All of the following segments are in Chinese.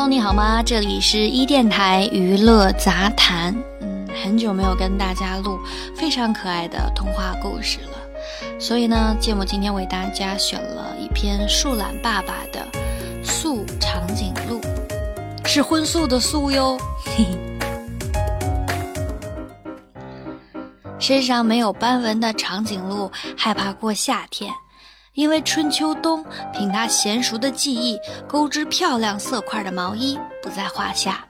Hello，你好吗？这里是一电台娱乐杂谈。嗯，很久没有跟大家录非常可爱的童话故事了，所以呢，芥末今天为大家选了一篇树懒爸爸的《素长颈鹿》，是荤素的素哟。嘿嘿。身上没有斑纹的长颈鹿害怕过夏天。因为春秋冬，凭他娴熟的技艺，钩织漂亮色块的毛衣不在话下。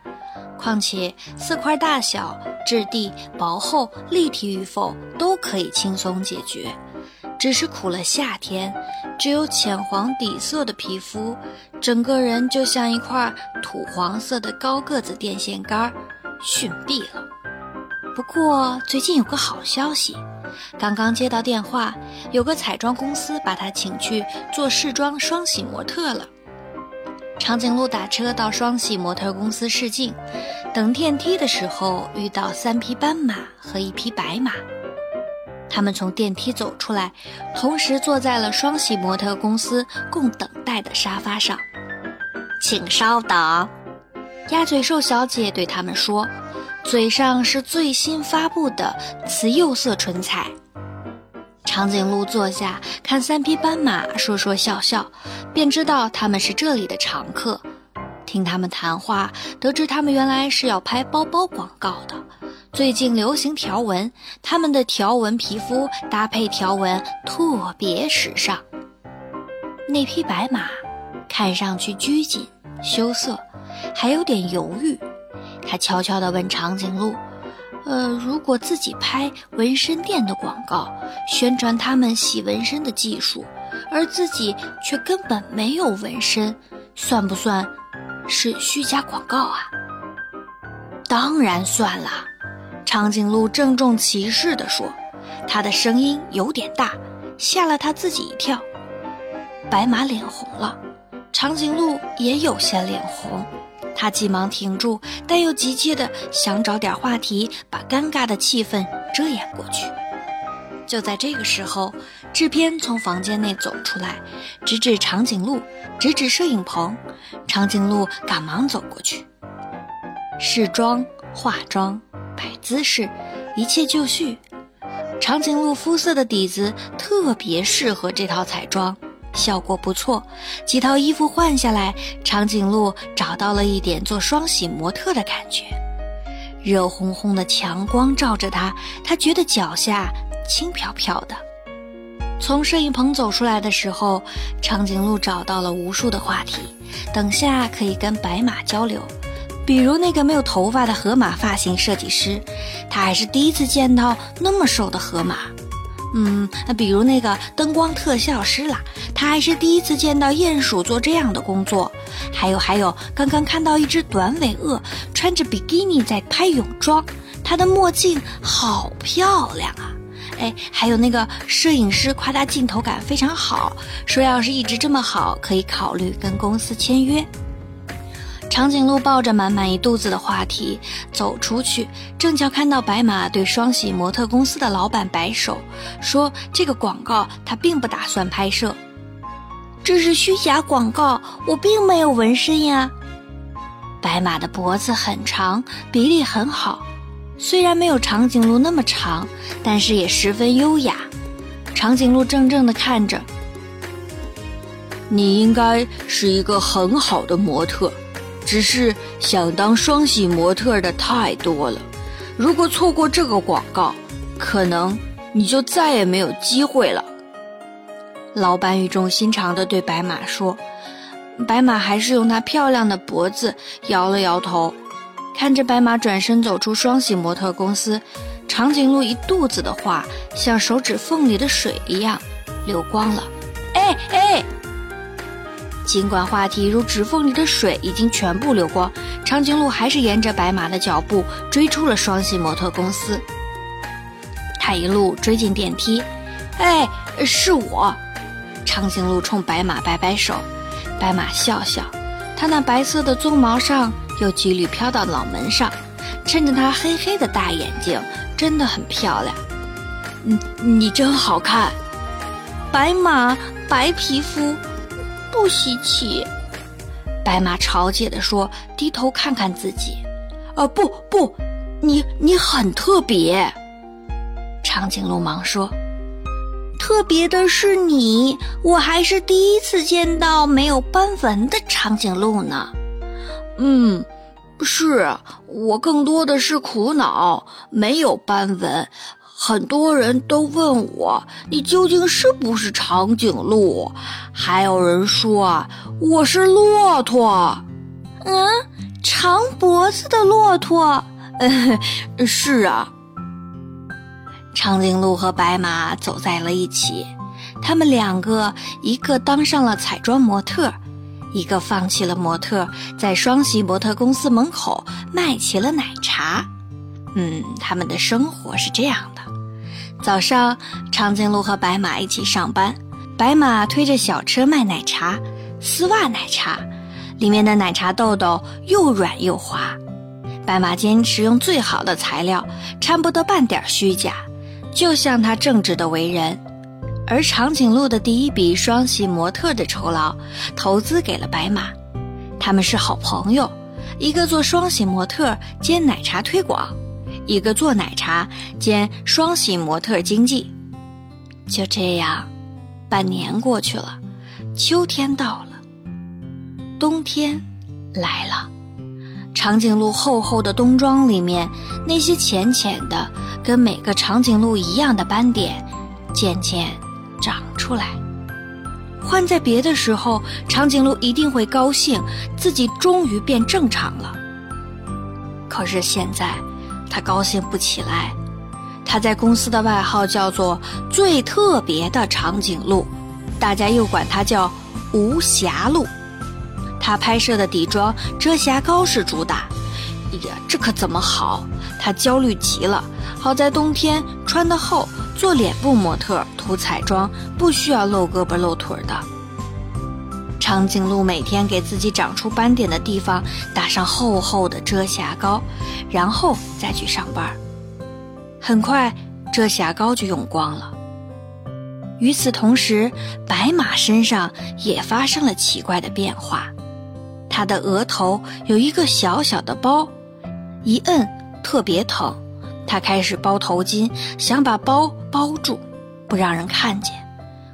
况且色块大小、质地薄厚、立体与否都可以轻松解决。只是苦了夏天，只有浅黄底色的皮肤，整个人就像一块土黄色的高个子电线杆，逊毙了。不过最近有个好消息。刚刚接到电话，有个彩妆公司把他请去做试妆双喜模特了。长颈鹿打车到双喜模特公司试镜，等电梯的时候遇到三匹斑马和一匹白马，他们从电梯走出来，同时坐在了双喜模特公司供等待的沙发上。请稍等，鸭嘴兽小姐对他们说。嘴上是最新发布的瓷釉色唇彩。长颈鹿坐下，看三匹斑马，说说笑笑，便知道他们是这里的常客。听他们谈话，得知他们原来是要拍包包广告的。最近流行条纹，他们的条纹皮肤搭配条纹特别时尚。那匹白马看上去拘谨羞涩，还有点犹豫。他悄悄地问长颈鹿：“呃，如果自己拍纹身店的广告，宣传他们洗纹身的技术，而自己却根本没有纹身，算不算是虚假广告啊？”“当然算了。”长颈鹿郑重其事地说，他的声音有点大，吓了他自己一跳。白马脸红了，长颈鹿也有些脸红。他急忙停住，但又急切地想找点话题，把尴尬的气氛遮掩过去。就在这个时候，制片从房间内走出来，指指长颈鹿，指指摄影棚。长颈鹿赶忙走过去，试妆、化妆、摆姿势，一切就绪。长颈鹿肤色的底子特别适合这套彩妆。效果不错，几套衣服换下来，长颈鹿找到了一点做双喜模特的感觉。热烘烘的强光照着它，它觉得脚下轻飘飘的。从摄影棚走出来的时候，长颈鹿找到了无数的话题，等下可以跟白马交流，比如那个没有头发的河马发型设计师，他还是第一次见到那么瘦的河马。嗯，那比如那个灯光特效师啦，他还是第一次见到鼹鼠做这样的工作。还有还有，刚刚看到一只短尾鳄穿着比基尼在拍泳装，他的墨镜好漂亮啊！哎，还有那个摄影师夸他镜头感非常好，说要是一直这么好，可以考虑跟公司签约。长颈鹿抱着满满一肚子的话题走出去，正巧看到白马对双喜模特公司的老板摆手，说：“这个广告他并不打算拍摄，这是虚假广告，我并没有纹身呀。”白马的脖子很长，比例很好，虽然没有长颈鹿那么长，但是也十分优雅。长颈鹿怔怔地看着：“你应该是一个很好的模特。”只是想当双喜模特的太多了，如果错过这个广告，可能你就再也没有机会了。老板语重心长地对白马说。白马还是用它漂亮的脖子摇了摇头，看着白马转身走出双喜模特公司，长颈鹿一肚子的话像手指缝里的水一样流光了。哎哎！尽管话题如指缝里的水已经全部流光，长颈鹿还是沿着白马的脚步追出了双喜模特公司。他一路追进电梯，哎，是我！长颈鹿冲白马摆摆手，白马笑笑，它那白色的鬃毛上有几缕飘到脑门上，衬着它黑黑的大眼睛，真的很漂亮。你你真好看，白马白皮肤。不稀奇，白马嘲解地说，低头看看自己。啊，不不，你你很特别。长颈鹿忙说：“特别的是你，我还是第一次见到没有斑纹的长颈鹿呢。”嗯，是我更多的是苦恼，没有斑纹。很多人都问我，你究竟是不是长颈鹿？还有人说啊，我是骆驼。嗯，长脖子的骆驼。是啊。长颈鹿和白马走在了一起，他们两个一个当上了彩妆模特，一个放弃了模特，在双喜模特公司门口卖起了奶茶。嗯，他们的生活是这样的：早上，长颈鹿和白马一起上班，白马推着小车卖奶茶，丝袜奶茶，里面的奶茶豆豆又软又滑。白马坚持用最好的材料，掺不得半点虚假。就像他正直的为人，而长颈鹿的第一笔双喜模特的酬劳投资给了白马，他们是好朋友，一个做双喜模特兼奶茶推广，一个做奶茶兼双喜模特经济。就这样，半年过去了，秋天到了，冬天来了，长颈鹿厚厚的冬装里面那些浅浅的。跟每个长颈鹿一样的斑点，渐渐长出来。换在别的时候，长颈鹿一定会高兴，自己终于变正常了。可是现在，他高兴不起来。他在公司的外号叫做“最特别的长颈鹿”，大家又管它叫“无瑕鹿”。他拍摄的底妆遮瑕膏是主打。哎呀，这可怎么好？他焦虑极了。好在冬天穿得厚，做脸部模特涂彩妆不需要露胳膊露腿的。长颈鹿每天给自己长出斑点的地方打上厚厚的遮瑕膏，然后再去上班。很快，遮瑕膏就用光了。与此同时，白马身上也发生了奇怪的变化，它的额头有一个小小的包，一摁特别疼。他开始包头巾，想把包包住，不让人看见。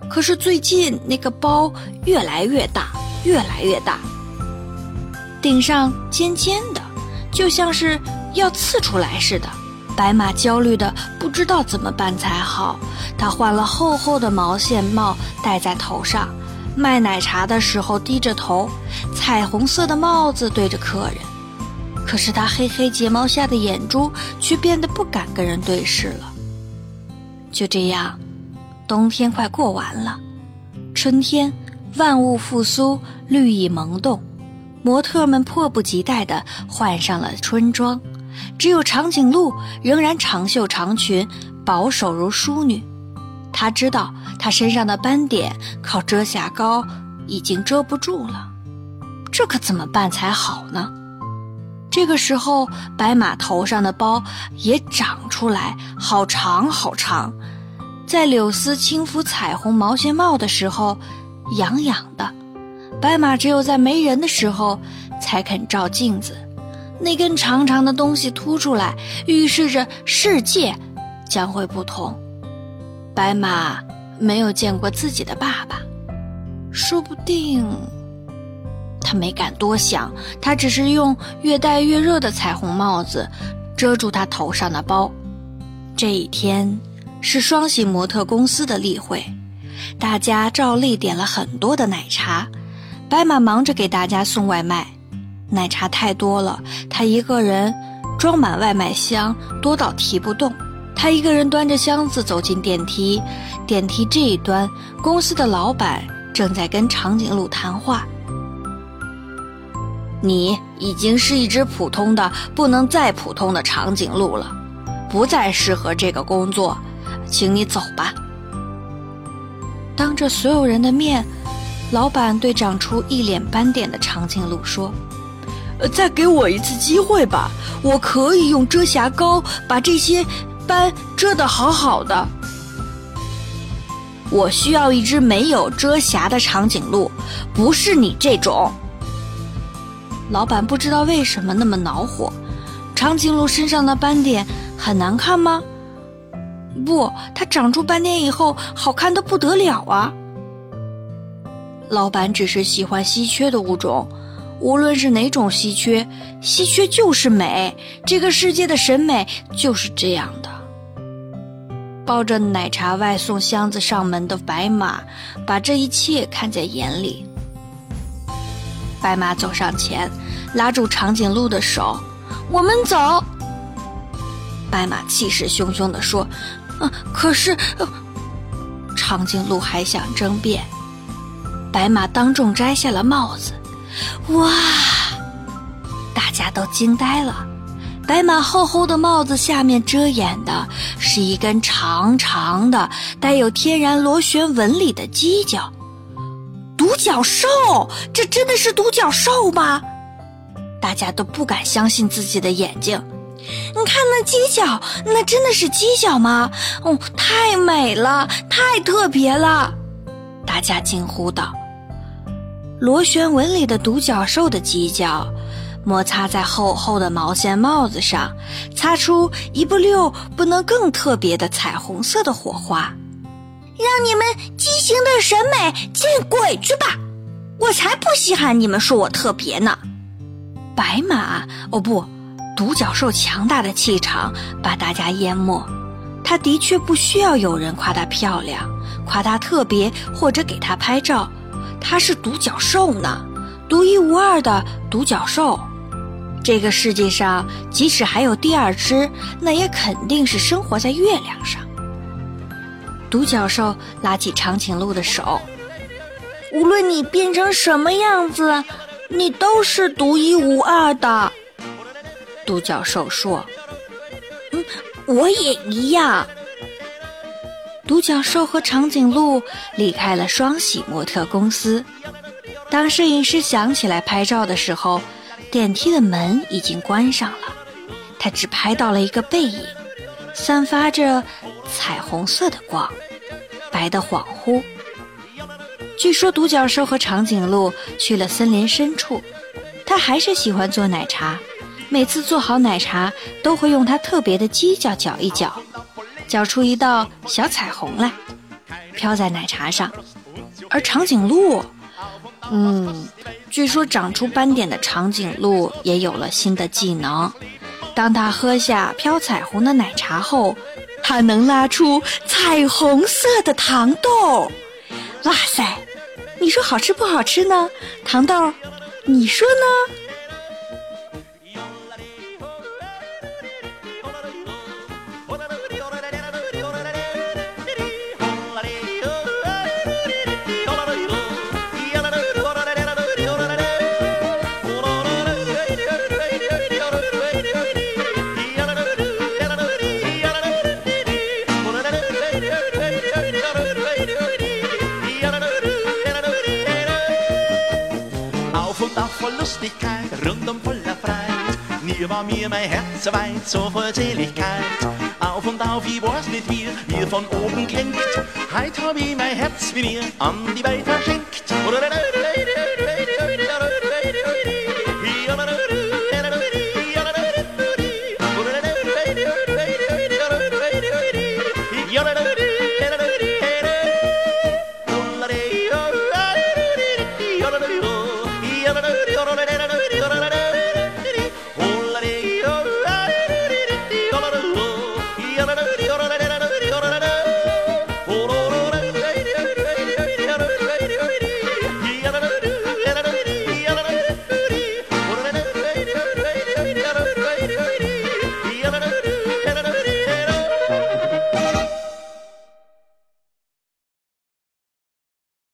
可是最近那个包越来越大，越来越大，顶上尖尖的，就像是要刺出来似的。白马焦虑的不知道怎么办才好。他换了厚厚的毛线帽戴在头上，卖奶茶的时候低着头，彩虹色的帽子对着客人。可是他黑黑睫毛下的眼珠却变得不敢跟人对视了。就这样，冬天快过完了，春天万物复苏，绿意萌动，模特们迫不及待地换上了春装，只有长颈鹿仍然长袖长裙，保守如淑女。他知道他身上的斑点靠遮瑕膏已经遮不住了，这可怎么办才好呢？这个时候，白马头上的包也长出来，好长好长。在柳丝轻拂彩虹毛线帽的时候，痒痒的。白马只有在没人的时候才肯照镜子，那根长长的东西凸出来，预示着世界将会不同。白马没有见过自己的爸爸，说不定。他没敢多想，他只是用越戴越热的彩虹帽子遮住他头上的包。这一天是双喜模特公司的例会，大家照例点了很多的奶茶。白马忙着给大家送外卖，奶茶太多了，他一个人装满外卖箱多到提不动。他一个人端着箱子走进电梯，电梯这一端，公司的老板正在跟长颈鹿谈话。你已经是一只普通的、不能再普通的长颈鹿了，不再适合这个工作，请你走吧。当着所有人的面，老板对长出一脸斑点的长颈鹿说：“，再给我一次机会吧，我可以用遮瑕膏把这些斑遮得好好的。我需要一只没有遮瑕的长颈鹿，不是你这种。”老板不知道为什么那么恼火。长颈鹿身上的斑点很难看吗？不，它长出斑点以后好看的不得了啊！老板只是喜欢稀缺的物种，无论是哪种稀缺，稀缺就是美。这个世界的审美就是这样的。抱着奶茶外送箱子上门的白马，把这一切看在眼里。白马走上前，拉住长颈鹿的手。我们走。白马气势汹汹地说：“啊，可是……”长颈鹿还想争辩。白马当众摘下了帽子。哇！大家都惊呆了。白马厚厚的帽子下面遮掩的是一根长长的、带有天然螺旋纹理的犄角。独角兽？这真的是独角兽吗？大家都不敢相信自己的眼睛，你看那犄角，那真的是犄角吗？哦，太美了，太特别了！大家惊呼道。螺旋纹里的独角兽的犄角，摩擦在厚厚的毛线帽子上，擦出一不溜不能更特别的彩虹色的火花，让你们畸形的审美见鬼去吧！我才不稀罕你们说我特别呢！白马哦不，独角兽强大的气场把大家淹没。它的确不需要有人夸它漂亮，夸它特别，或者给它拍照。它是独角兽呢，独一无二的独角兽。这个世界上即使还有第二只，那也肯定是生活在月亮上。独角兽拉起长颈鹿的手，无论你变成什么样子。你都是独一无二的，独角兽说：“嗯，我也一样。”独角兽和长颈鹿离开了双喜模特公司。当摄影师想起来拍照的时候，电梯的门已经关上了。他只拍到了一个背影，散发着彩虹色的光，白的恍惚。据说独角兽和长颈鹿去了森林深处，它还是喜欢做奶茶。每次做好奶茶，都会用它特别的犄角搅一搅，搅出一道小彩虹来，飘在奶茶上。而长颈鹿，嗯，据说长出斑点的长颈鹿也有了新的技能。当它喝下飘彩虹的奶茶后，它能拉出彩虹色的糖豆。哇塞！你说好吃不好吃呢？糖豆，你说呢？Ihr war mir mein Herz weit so voll Seligkeit. Auf und auf, ich weiß nicht wie, mir von oben klingt. Heut hab ich mein Herz wie mir an die Welt verschenkt.